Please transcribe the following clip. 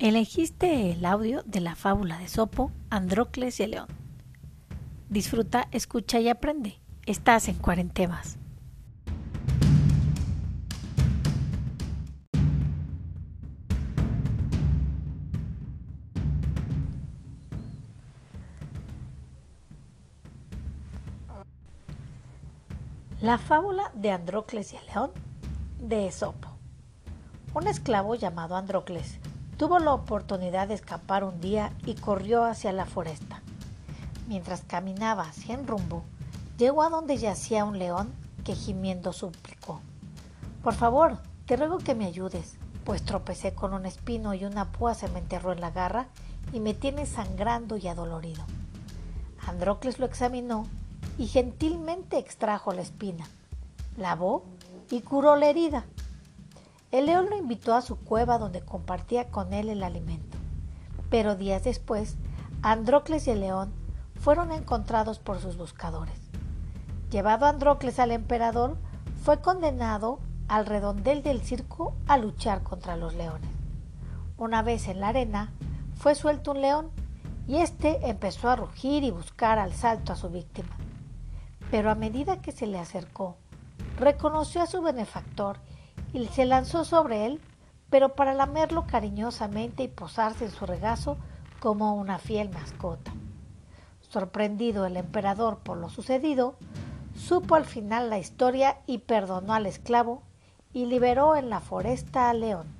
Elegiste el audio de la fábula de Sopo, Andrócles y el león. Disfruta, escucha y aprende. Estás en Cuarentemas. La fábula de Andrócles y el león de Esopo. Un esclavo llamado Andrócles tuvo la oportunidad de escapar un día y corrió hacia la foresta. Mientras caminaba sin rumbo, llegó a donde yacía un león que gimiendo suplicó. Por favor, te ruego que me ayudes, pues tropecé con un espino y una púa se me enterró en la garra y me tiene sangrando y adolorido. Andrócles lo examinó y gentilmente extrajo la espina, lavó y curó la herida. El león lo invitó a su cueva donde compartía con él el alimento. Pero días después, Andrócles y el león fueron encontrados por sus buscadores. Llevado Andrócles al emperador, fue condenado al redondel del circo a luchar contra los leones. Una vez en la arena, fue suelto un león y éste empezó a rugir y buscar al salto a su víctima pero a medida que se le acercó, reconoció a su benefactor y se lanzó sobre él, pero para lamerlo cariñosamente y posarse en su regazo como una fiel mascota. Sorprendido el emperador por lo sucedido, supo al final la historia y perdonó al esclavo y liberó en la foresta al león.